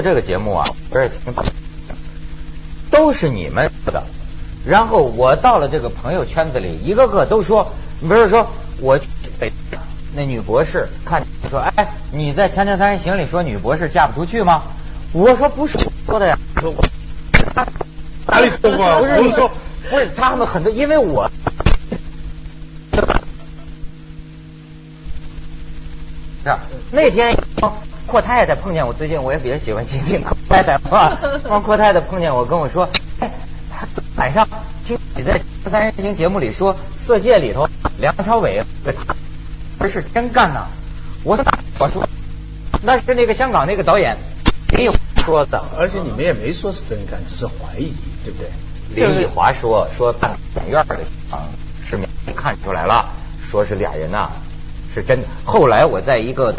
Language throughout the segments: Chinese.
做这个节目啊，不是挺都是你们的。然后我到了这个朋友圈子里，一个个都说，你比如说我北那女博士看说，哎，你在《锵锵三人行》里说女博士嫁不出去吗？我说不是我说的呀，哪里说过？不是你说，不是他们很多，因为我。是那天阔太太碰见我，最近我也比较喜欢亲近阔太太嘛。汪阔太太碰见我跟我说，哎，他晚上听你在《三人行》节目里说《色戒》里头梁朝伟不是真干呐？我说我说那是那个香港那个导演没有说的，而且你们也没说是真干，只是怀疑，对不对？林奕华说说看影院的啊，市面看出来了，说是俩人呐。是真的。后来我在一个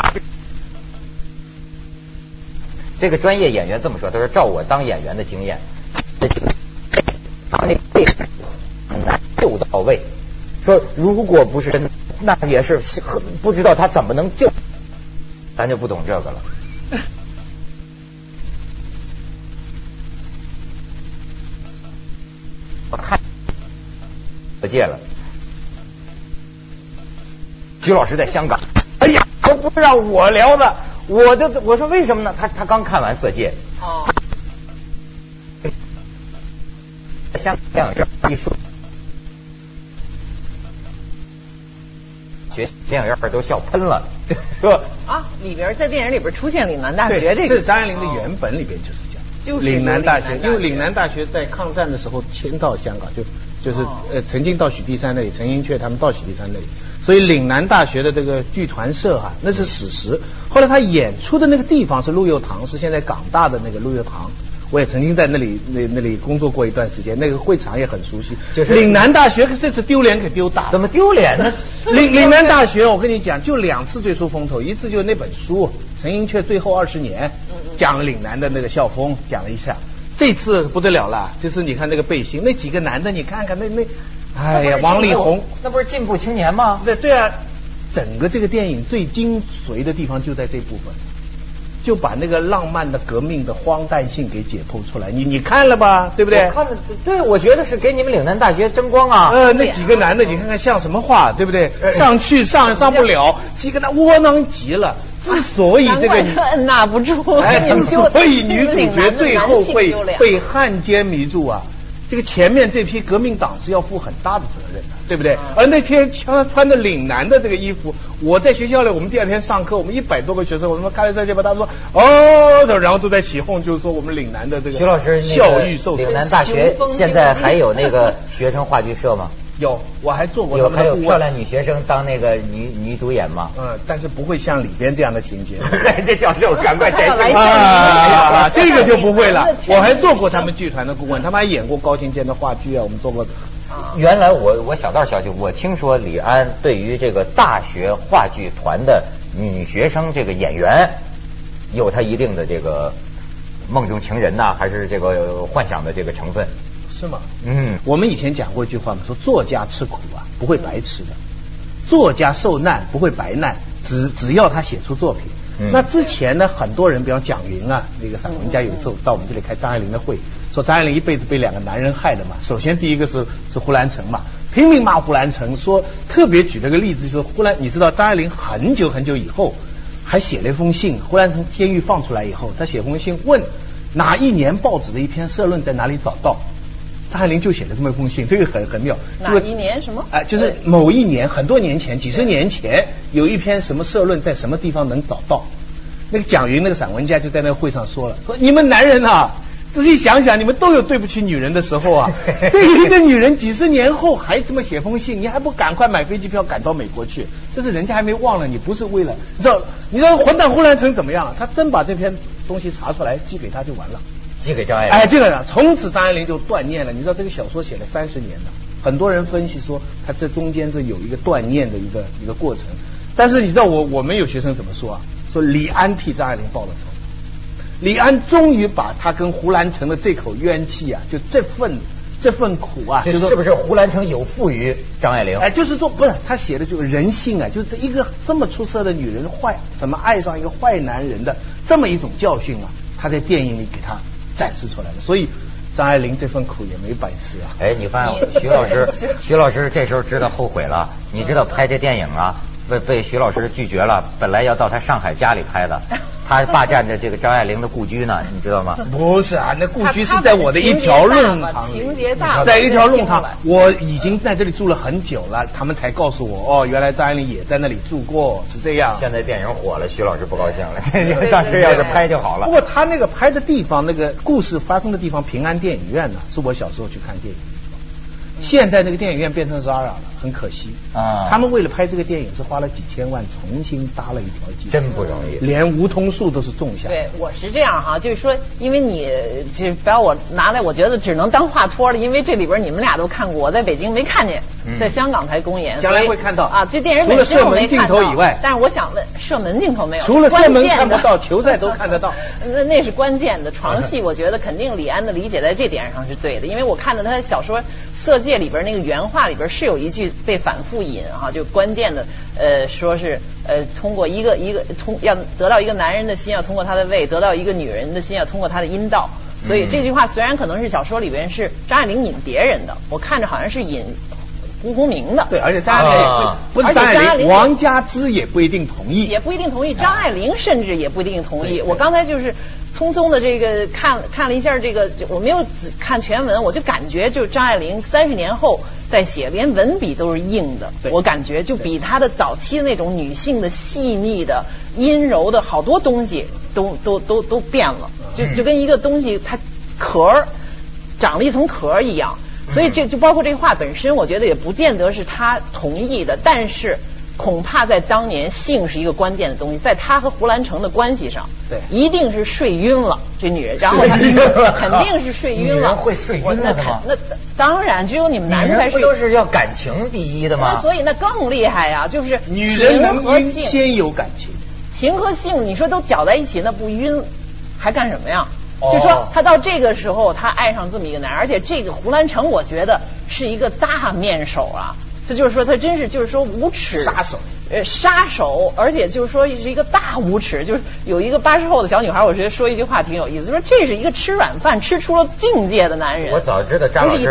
这个专业演员这么说，他说照我当演员的经验，那背很难救到位。说如果不是真，那也是不知道他怎么能救。咱就不懂这个了。我看不戒了。徐老师在香港，哎呀，都不让我聊的，我的我说为什么呢？他他刚看完《色戒》，哦，香港院一说，学电影院都笑喷了，说。啊，里边在电影里边出现岭南大学这个，这张爱玲的原本里边就是这样，就是岭南大学，因为岭南大学在抗战的时候迁到香港，就就是呃曾经到许地山那里，陈寅恪他们到许地山那里。所以岭南大学的这个剧团社哈，那是史实。后来他演出的那个地方是陆佑堂，是现在港大的那个陆佑堂。我也曾经在那里那那里工作过一段时间，那个会场也很熟悉。就是岭南大学这次丢脸可丢大。怎么丢脸呢？岭岭南大学，我跟你讲，就两次最出风头，一次就是那本书《陈寅恪最后二十年》，讲了岭南的那个校风，讲了一下。这次不得了了，这次你看那个背心，那几个男的，你看看那那。哎呀，王力宏，那不是进步青年吗？对对啊，整个这个电影最精髓的地方就在这部分，就把那个浪漫的革命的荒诞性给解剖出来。你你看了吧？对不对？看了，对，我觉得是给你们岭南大学争光啊。呃，那几个男的，你看看像什么话，对不对？上去上上不了，几个男窝囊极了。之所以这个按捺不住，哎，之所以女主角最后会被汉奸迷住啊。这个前面这批革命党是要负很大的责任的，对不对？而那天穿穿着岭南的这个衣服，我在学校里，我们第二天上课，我们一百多个学生，我他妈开了这些吧，他说哦，然后都在起哄，就是说我们岭南的这个徐老师校誉受岭南大学现在还有那个学生话剧社吗？有，我还做过。有还有漂亮女学生当那个女女主演嘛？嗯，但是不会像里边这样的情节。这教授赶快摘星啊！这个就不会了。我还做过他们剧团的顾问，他们还演过高清健的话剧啊，我们做过。原来我我小道消息，我听说李安对于这个大学话剧团的女学生这个演员，有他一定的这个梦中情人呐，还是这个幻想的这个成分。是吗？嗯，我们以前讲过一句话嘛，说作家吃苦啊不会白吃的，作家受难不会白难，只只要他写出作品。那之前呢，很多人，比方蒋云啊，那个散文家，有一次到我们这里开张爱玲的会，说张爱玲一辈子被两个男人害的嘛。首先第一个是是胡兰成嘛，拼命骂胡兰成，说特别举了个例子，就是胡兰，你知道张爱玲很久很久以后还写了一封信，胡兰成监狱放出来以后，他写封信问哪一年报纸的一篇社论在哪里找到。张爱玲就写了这么一封信，这个很很妙。哪一年什么？哎，就是某一年，很多年前，几十年前，有一篇什么社论在什么地方能找到？那个蒋云那个散文家就在那个会上说了，说你们男人啊，仔细想想，你们都有对不起女人的时候啊。这一个女人几十年后还这么写封信，你还不赶快买飞机票赶到美国去？这是人家还没忘了你，不是为了你知道？你知道混蛋胡兰成怎么样？他真把这篇东西查出来寄给他就完了。寄给张爱玲。哎，这个人从此张爱玲就断念了。你知道这个小说写了三十年了，很多人分析说他这中间是有一个断念的一个一个过程。但是你知道我我们有学生怎么说啊？说李安替张爱玲报了仇，李安终于把他跟胡兰成的这口冤气啊，就这份这份苦啊，就是是不是胡兰成有负于张爱玲？哎，就是说不是他写的就是人性啊，就是这一个这么出色的女人坏怎么爱上一个坏男人的这么一种教训啊，他在电影里给他展示出来的，所以。张爱玲这份苦也没白吃啊！哎，你发现徐老师，徐老师这时候知道后悔了。你知道拍这电影啊，被被徐老师拒绝了，本来要到他上海家里拍的。他霸占着这个张爱玲的故居呢，你知道吗？不是啊，那故居是在我的一条弄堂里，情节大，在一条弄堂，我已经在这里住了很久了，他们才告诉我，哦，原来张爱玲也在那里住过，是这样。现在电影火了，徐老师不高兴了，当时要是拍就好了。不过他那个拍的地方，那个故事发生的地方，平安电影院呢，是我小时候去看电影。现在那个电影院变成 Zara 了，很可惜啊！他们为了拍这个电影是花了几千万重新搭了一条街，真不容易，连梧桐树都是种下。对，我是这样哈，就是说，因为你就把我拿来，我觉得只能当话托了，因为这里边你们俩都看过，我在北京没看见，在香港才公演，将来会看到啊。这电影除了射门镜头以外，但是我想问，射门镜头没有？除了射门看不到，球赛都看得到。那那是关键的床戏，我觉得肯定李安的理解在这点上是对的，因为我看到他小说《色戒》里边那个原。话里边是有一句被反复引哈，就关键的呃，说是呃，通过一个一个通要得到一个男人的心，要通过他的胃；得到一个女人的心，要通过他的阴道。所以这句话虽然可能是小说里边是张爱玲引别人的，我看着好像是引胡鸿明的。对，而且张爱玲不是张爱玲，王家之也不一定同意，也不一定同意。张爱玲甚至也不一定同意。我刚才就是。匆匆的这个看看了一下这个，我没有看全文，我就感觉就是张爱玲三十年后在写，连文笔都是硬的。我感觉就比她的早期的那种女性的细腻的、阴柔的好多东西都都都都变了，就就跟一个东西它壳长了一层壳一样。所以这就包括这话本身，我觉得也不见得是她同意的，但是。恐怕在当年，性是一个关键的东西，在他和胡兰成的关系上，对，一定是睡晕了这女人，然后他 肯定是睡晕了，会睡晕的吗？那当然，只有你们男人才睡都是要感情第一的吗？所以那更厉害呀，就是女人和性先有感情，情和性，你说都搅在一起，那不晕还干什么呀？就说他到这个时候，他爱上这么一个男人，而且这个胡兰成，我觉得是一个大面手啊。就是说，他真是就是说无耻。杀手，呃，杀手，而且就是说是一个大无耻。就是有一个八十后的小女孩，我觉得说一句话挺有意思，说这是一个吃软饭吃出了境界的男人。我早知道张老师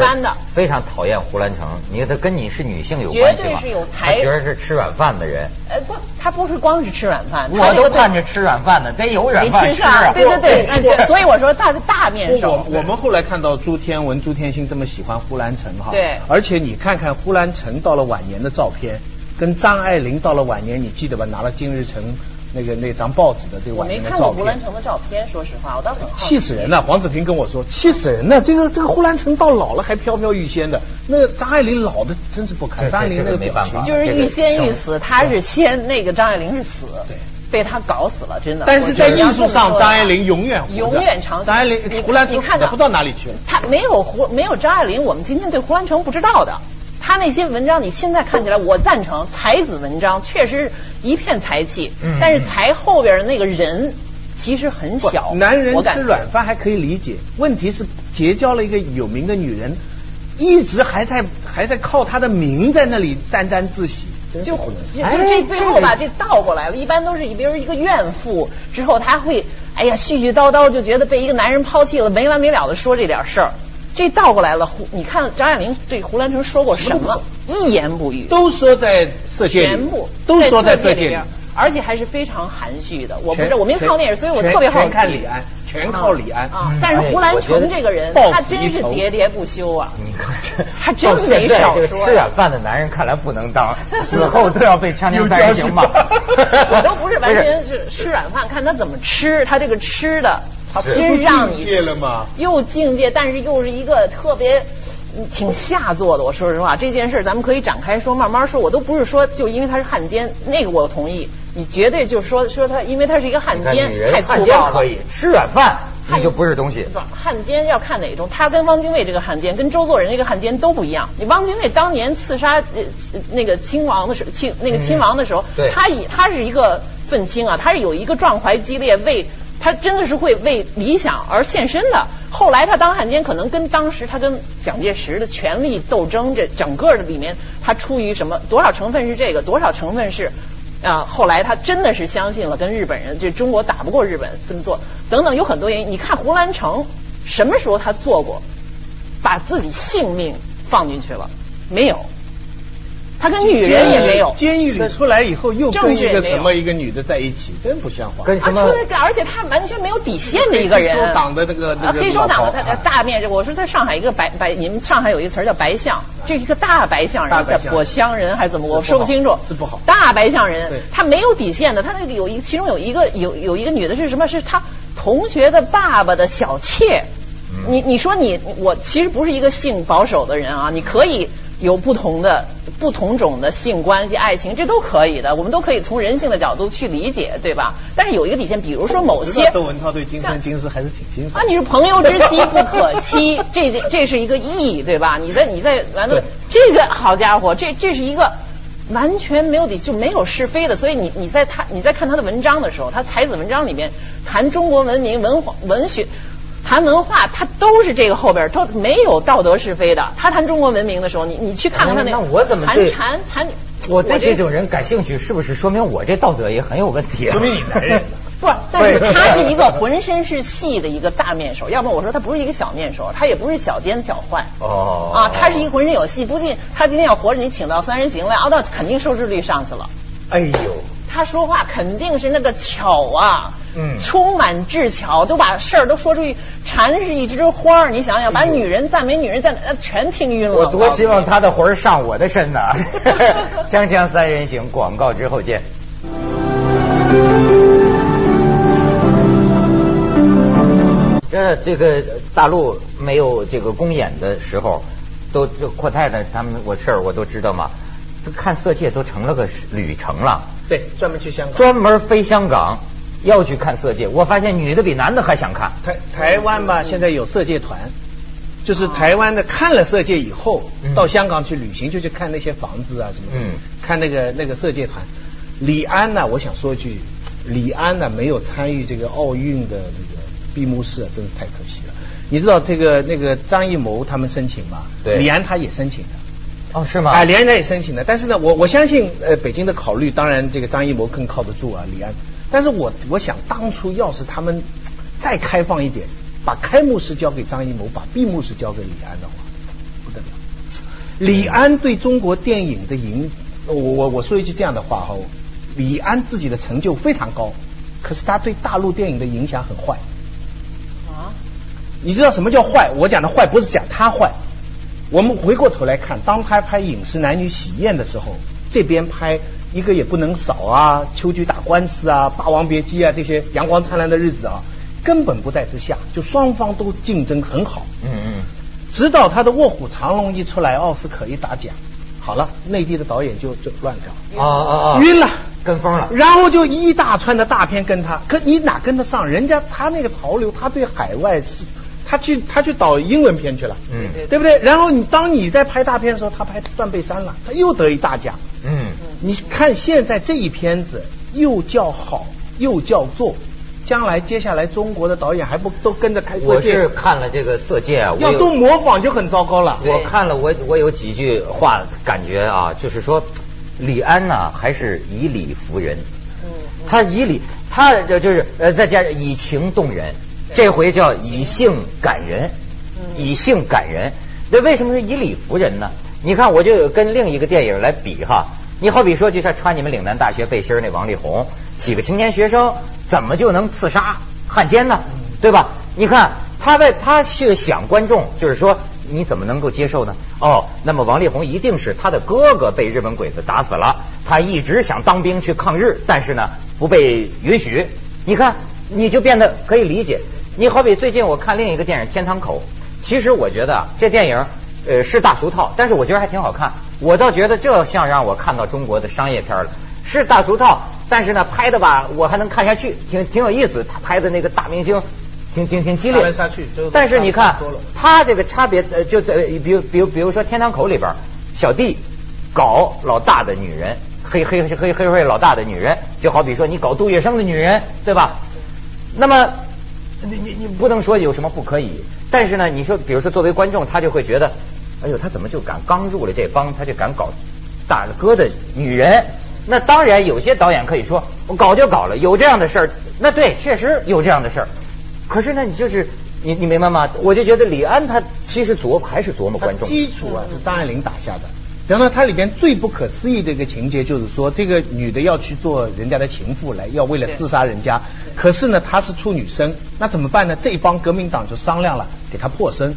非常讨厌胡兰成，你看他跟你是女性有关系吗？绝对是有才，觉得是吃软饭的人。呃，不，他不是光是吃软饭，我都盼着吃软饭呢，得有软饭吃啊。对对对，所以我说他是大面上。我们后来看到朱天文、朱天心这么喜欢胡兰成哈，对，而且你看看胡兰成。到了晚年的照片，跟张爱玲到了晚年，你记得吧？拿了《金日成》那个那张报纸的这晚年的照片。我没看过胡兰成的照片，说实话，我倒很好气死人了！黄子平跟我说，气死人了！这个这个胡兰成到老了还飘飘欲仙的，那张爱玲老的真是不堪。张爱玲那个没办法，就是欲仙欲死，他是仙，那个张爱玲是死。对。被他搞死了，真的。但是在艺术上，张爱玲永远永远长。张爱玲，胡兰成你看到不到哪里去了。他没有胡没有张爱玲，我们今天对胡兰成不知道的。他那些文章，你现在看起来，我赞成才子文章，确实一片才气。嗯。但是才后边的那个人其实很小。男人吃软饭还可以理解，问题是结交了一个有名的女人，一直还在还在靠他的名在那里沾沾自喜。就就这最后吧，这倒过来了。一般都是比如一个怨妇之后，他会哎呀絮絮叨叨，就觉得被一个男人抛弃了，没完没了的说这点事儿。这倒过来了，胡你看张爱玲对胡兰成说过什么？一言不语。都说在色戒全部都说在色戒里。而且还是非常含蓄的。我不是我没看过电影，所以我特别好奇。全看李安，全靠李安。啊！但是胡兰成这个人，他真是喋喋不休啊！你看这，他真没少说。吃软饭的男人看来不能当，死后都要被枪枪三人行吧？我都不是完全是吃软饭，看他怎么吃，他这个吃的。其实让你又境界，但是又是一个特别挺下作的。我说实话，这件事咱们可以展开说，慢慢说。我都不是说就因为他是汉奸，那个我同意。你绝对就是说说他，因为他是一个汉奸，太粗暴了。可以吃软饭，那就不是东西。汉奸要看哪种，他跟汪精卫这个汉奸，跟周作人这个汉奸都不一样。你汪精卫当年刺杀那个亲王的时候，亲那个亲王的时候，他以他是一个愤青啊，他是有一个壮怀激烈为。他真的是会为理想而献身的。后来他当汉奸，可能跟当时他跟蒋介石的权力斗争这整个的里面，他出于什么多少成分是这个，多少成分是啊？后来他真的是相信了跟日本人，就中国打不过日本这么做，等等有很多原因。你看胡兰成什么时候他做过，把自己性命放进去了没有？他跟女人也没有。监狱里出来以后又跟一个什么一个女的在一起，真不像话。跟什么？而且他完全没有底线的一个人。黑手党的那个那个黑手党的他大面，我说在上海一个白白，你们上海有一个词叫白象，这是一个大白象人，叫跛乡人还是怎么？我说不清楚。是不好。大白象人，他没有底线的，他那里有一其中有一个有有一个女的是什么？是他同学的爸爸的小妾。你你说你我其实不是一个性保守的人啊，你可以。有不同的不同种的性关系、爱情，这都可以的，我们都可以从人性的角度去理解，对吧？但是有一个底线，比如说某些窦文涛对今生今世还是挺欣赏啊。你是朋友之妻不可欺，这 这是一个义，对吧？你在你在完了这个好家伙，这这是一个完全没有底就没有是非的。所以你你在他你在看他的文章的时候，他才子文章里面谈中国文明文化文学。谈文化，他都是这个后边，都没有道德是非的。他谈中国文明的时候，你你去看看他那那我怎么谈禅谈？我对这种人感兴趣，是不是说明我这道德也很有问题？说明你男人不，但是他是一个浑身是戏的一个大面手，要不然我说他不是一个小面手，他也不是小奸小坏。哦啊，他是一个浑身有戏，不仅他今天要活着，你请到三人行来，啊，那肯定收视率上去了。哎呦。他说话肯定是那个巧啊，嗯，充满智巧，都把事儿都说出去。禅是一枝花儿，你想想，把女人赞美女人赞，全听晕了。我多希望他的魂上我的身呢。锵锵三人行，广告之后见。这这个大陆没有这个公演的时候，都这阔太太他们我事儿我都知道嘛。看色戒都成了个旅程了。对，专门去香港，专门飞香港要去看色戒。我发现女的比男的还想看。台台湾吧，现在有色戒团，就是台湾的看了色戒以后，到香港去旅行，就去看那些房子啊什么的。嗯。看那个那个色戒团，李安呢？我想说一句，李安呢没有参与这个奥运的那个闭幕式，真是太可惜了。你知道这个那个张艺谋他们申请吗？对。李安他也申请的。哦，是吗？哎，李安他也申请的，但是呢，我我相信，呃，北京的考虑，当然这个张艺谋更靠得住啊，李安。但是我我想，当初要是他们再开放一点，把开幕式交给张艺谋，把闭幕式交给李安的话，不得了。李安对中国电影的影，我我我说一句这样的话哈，李安自己的成就非常高，可是他对大陆电影的影响很坏。啊？你知道什么叫坏？我讲的坏不是讲他坏。我们回过头来看，当他拍《饮食男女喜宴》的时候，这边拍一个也不能少啊，《秋菊打官司》啊，《霸王别姬》啊，这些阳光灿烂的日子啊，根本不在之下，就双方都竞争很好。嗯嗯。直到他的《卧虎藏龙》一出来，奥斯卡一打奖，好了，内地的导演就就乱搞。啊啊啊！晕了，跟风了。然后就一大串的大片跟他，可你哪跟得上？人家他那个潮流，他对海外是。他去他去导英文片去了，嗯，对不对？然后你当你在拍大片的时候，他拍《断背山》了，他又得一大奖，嗯，你看现在这一片子又叫好又叫座，将来接下来中国的导演还不都跟着拍色戒？我是看了这个色戒啊，要都模仿就很糟糕了。我看了，我我有几句话感觉啊，就是说李安呢还是以理服人，嗯，他以理，他就是呃再加上以情动人。这回叫以性感人，以性感人。那为什么是以理服人呢？你看，我就跟另一个电影来比哈。你好比说，就像穿你们岭南大学背心那王力宏，几个青年学生怎么就能刺杀汉奸呢？对吧？你看他在他是想观众，就是说你怎么能够接受呢？哦，那么王力宏一定是他的哥哥被日本鬼子打死了，他一直想当兵去抗日，但是呢不被允许。你看，你就变得可以理解。你好比最近我看另一个电影《天堂口》，其实我觉得这电影呃是大俗套，但是我觉得还挺好看。我倒觉得这像让我看到中国的商业片了，是大俗套，但是呢拍的吧我还能看下去，挺挺有意思。他拍的那个大明星，挺挺挺激烈。但是你看他这个差别呃就在比如比如比如说《天堂口》里边，小弟搞老大的女人，黑黑黑黑黑黑老大的女人，就好比说你搞杜月笙的女人，对吧？那么。你你你不能说有什么不可以，但是呢，你说比如说作为观众，他就会觉得，哎呦，他怎么就敢刚入了这帮，他就敢搞大哥的女人？那当然，有些导演可以说，我搞就搞了，有这样的事儿，那对，确实有这样的事儿。可是呢，你就是你你明白吗？我就觉得李安他其实琢还是琢磨观众。基础啊是张爱玲打下的。然后呢，它里边最不可思议的一个情节就是说，这个女的要去做人家的情妇来，要为了刺杀人家。可是呢，她是处女身，那怎么办呢？这一帮革命党就商量了，给她破身。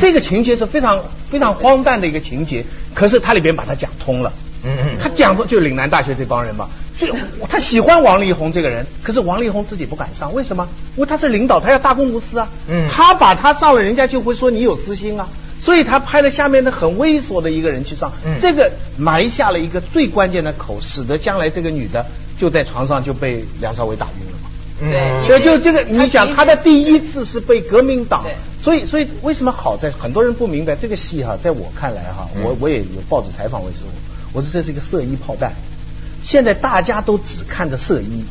这个情节是非常非常荒诞的一个情节，可是它里边把它讲通了。嗯嗯，他讲的就岭南大学这帮人嘛，就他喜欢王力宏这个人，可是王力宏自己不敢上，为什么？因为他是领导，他要大公无私啊。嗯，他把他上了，人家就会说你有私心啊。所以他派了下面的很猥琐的一个人去上，这个埋下了一个最关键的口，使得将来这个女的就在床上就被梁朝伟打晕了嘛。对，就这个，你想他的第一次是被革命党，所以所以为什么好在很多人不明白这个戏哈，在我看来哈，我我也有报纸采访我说，我说这是一个色衣炮弹，现在大家都只看着色衣，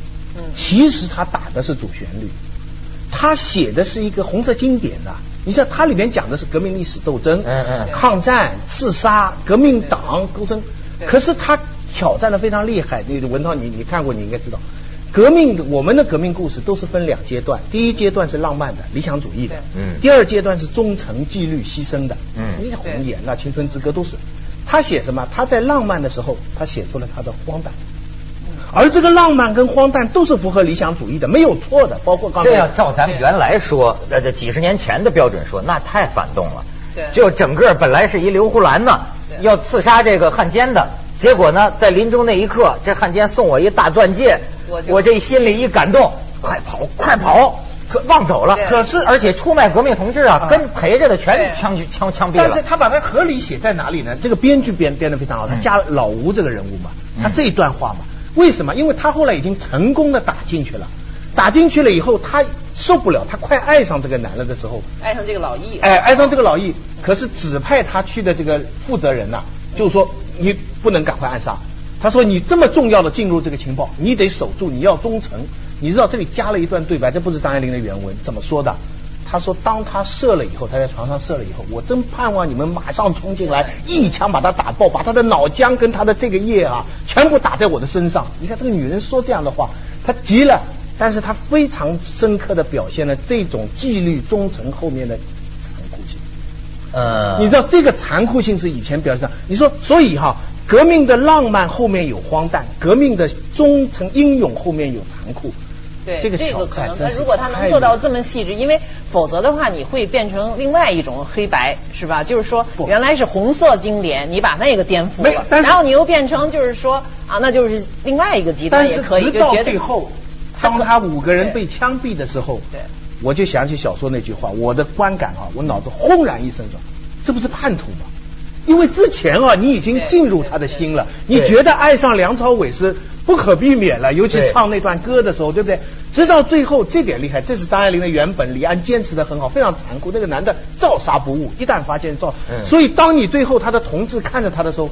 其实他打的是主旋律，他写的是一个红色经典的。你像它里面讲的是革命历史斗争，嗯嗯，抗战、自杀、革命党斗争，可是他挑战的非常厉害。你文涛，你你看过，你应该知道，革命我们的革命故事都是分两阶段，第一阶段是浪漫的、理想主义的，嗯，第二阶段是忠诚、纪律、牺牲的，嗯，你像红颜啊、青春之歌都是。他写什么？他在浪漫的时候，他写出了他的荒诞。而这个浪漫跟荒诞都是符合理想主义的，没有错的。包括刚才这要照咱们原来说，呃，这几十年前的标准说，那太反动了。对，就整个本来是一刘胡兰呢，要刺杀这个汉奸的，结果呢，在临终那一刻，这汉奸送我一大钻戒，我这心里一感动，快跑，快跑，可忘走了。可是而且出卖革命同志啊，跟陪着的全枪举枪枪毙了。但是他把它合理写在哪里呢？这个编剧编编的非常好，他加了老吴这个人物嘛，他这一段话嘛。为什么？因为他后来已经成功的打进去了，打进去了以后，他受不了，他快爱上这个男的的时候，爱上这个老易，哎，爱上这个老易，可是指派他去的这个负责人呐，就是说你不能赶快暗杀，他说你这么重要的进入这个情报，你得守住，你要忠诚。你知道这里加了一段对白，这不是张爱玲的原文，怎么说的？他说：“当他射了以后，他在床上射了以后，我真盼望你们马上冲进来，一枪把他打爆，把他的脑浆跟他的这个液啊，全部打在我的身上。你看这个女人说这样的话，她急了，但是她非常深刻的表现了这种纪律忠诚后面的残酷性。呃，你知道这个残酷性是以前表现，你说所以哈，革命的浪漫后面有荒诞，革命的忠诚英勇后面有残酷。”对，这个这个可能，他如果他能做到这么细致，因为否则的话，你会变成另外一种黑白，是吧？就是说，原来是红色经典，你把那个颠覆了，然后你又变成就是说啊，那就是另外一个极端也可以。直到最后，当他五个人被枪毙的时候，对，我就想起小说那句话，我的观感啊，我脑子轰然一声说，这不是叛徒吗？因为之前啊，你已经进入他的心了，你觉得爱上梁朝伟是不可避免了，尤其唱那段歌的时候，对不对？直到最后，这点厉害，这是张爱玲的原本，李安坚持的很好，非常残酷。那个男的照杀不误，一旦发现照，所以当你最后他的同志看着他的时候，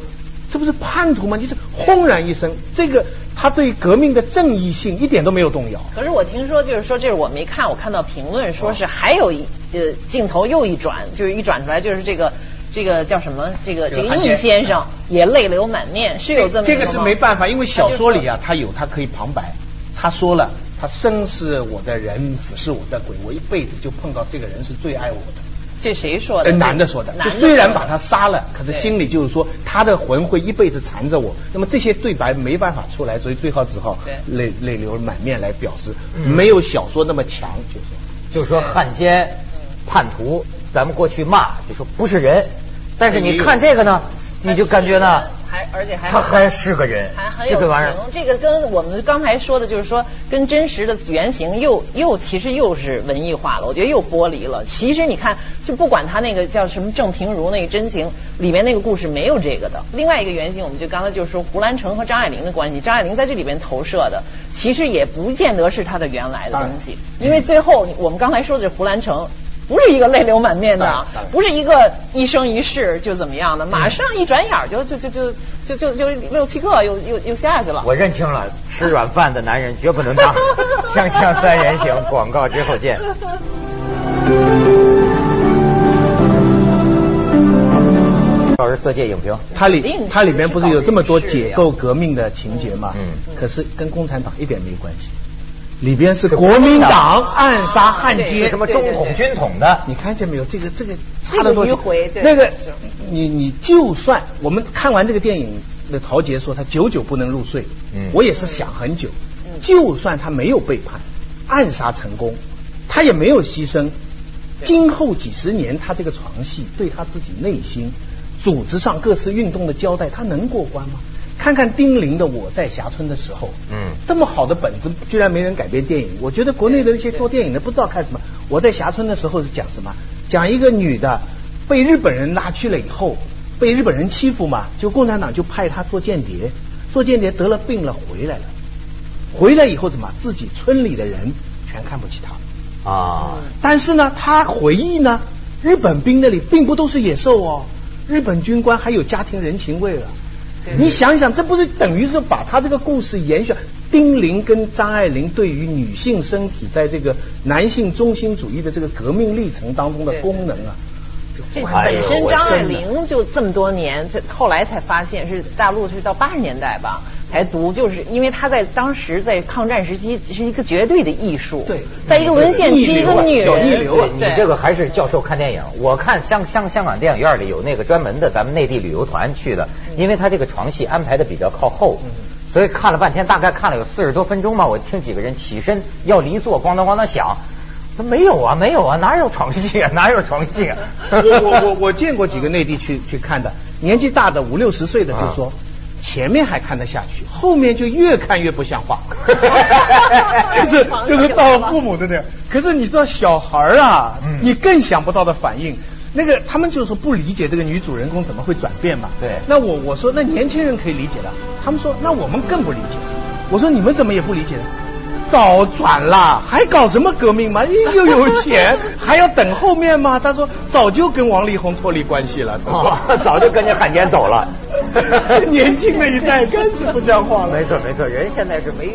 这不是叛徒吗？你是轰然一声，这个他对革命的正义性一点都没有动摇。可是我听说，就是说，这是我没看，我看到评论说是还有一呃镜头又一转，就是一转出来就是这个。这个叫什么？这个这个易先生也泪流满面，是有这么这个是没办法，因为小说里啊，他有他可以旁白，他说了，他生是我的人，死是我的鬼，我一辈子就碰到这个人是最爱我的。这谁说的？男的说的。就虽然把他杀了，可是心里就是说他的魂会一辈子缠着我。那么这些对白没办法出来，所以最后只好泪泪流满面来表示，没有小说那么强，就是就是说汉奸叛徒，咱们过去骂就说不是人。但是你看这个呢，你就感觉呢，还而且还他还是个人，还很有情。这个跟我们刚才说的，就是说跟真实的原型又又其实又是文艺化了，我觉得又剥离了。其实你看，就不管他那个叫什么郑平如那个真情里面那个故事没有这个的。另外一个原型，我们就刚才就是说胡兰成和张爱玲的关系，张爱玲在这里边投射的，其实也不见得是他的原来的东西。因为最后我们刚才说的是胡兰成。不是一个泪流满面的，不是一个一生一世就怎么样的，马上一转眼就就就就就就就六七个又又又下去了。我认清了，吃软饭的男人绝不能当。锵锵三人行，广告之后见。老师，色戒影评，它里它里面不是有这么多解构革命的情节吗？嗯，可是跟共产党一点没关系。里边是国民党暗杀汉奸，什么中统军统的，你看见没有？这个这个差了多少？那个你你就算我们看完这个电影，那陶杰说他久久不能入睡，嗯，我也是想很久。就算他没有背叛，暗杀成功，他也没有牺牲。今后几十年，他这个床戏对他自己内心。组织上各次运动的交代，他能过关吗？看看丁玲的《我在霞村》的时候，嗯，这么好的本子，居然没人改编电影。我觉得国内的那些做电影的不知道看什么。《我在霞村》的时候是讲什么？讲一个女的被日本人拉去了以后，被日本人欺负嘛，就共产党就派她做间谍，做间谍得了病了回来了，回来以后怎么？自己村里的人全看不起她啊。但是呢，她回忆呢，日本兵那里并不都是野兽哦。日本军官还有家庭人情味了，你想想，这不是等于是把他这个故事延续？丁玲跟张爱玲对于女性身体在这个男性中心主义的这个革命历程当中的功能啊，这本身张爱玲就这么多年，这后来才发现是大陆是到八十年代吧。才读，就是因为他在当时在抗战时期是一个绝对的艺术。对，在一个文献期，一个女人。你这个还是教授看电影。我看香香香港电影院里有那个专门的咱们内地旅游团去的，因为他这个床戏安排的比较靠后，所以看了半天，大概看了有四十多分钟吧。我听几个人起身要离座，咣当咣当响，他没有啊，没有啊，哪有床戏啊，哪有床戏啊？我我我我见过几个内地去去看的，年纪大的五六十岁的就说。前面还看得下去，后面就越看越不像话，就是就是到父母的那。可是你知道小孩啊，你更想不到的反应，那个他们就是不理解这个女主人公怎么会转变嘛。对。那我我说那年轻人可以理解的，他们说那我们更不理解。我说你们怎么也不理解呢？早转了，还搞什么革命嘛？又有钱，还要等后面吗？他说早就跟王力宏脱离关系了，早就跟着汉奸走了。年轻的一代更是不像话了。没错没错，人现在是没。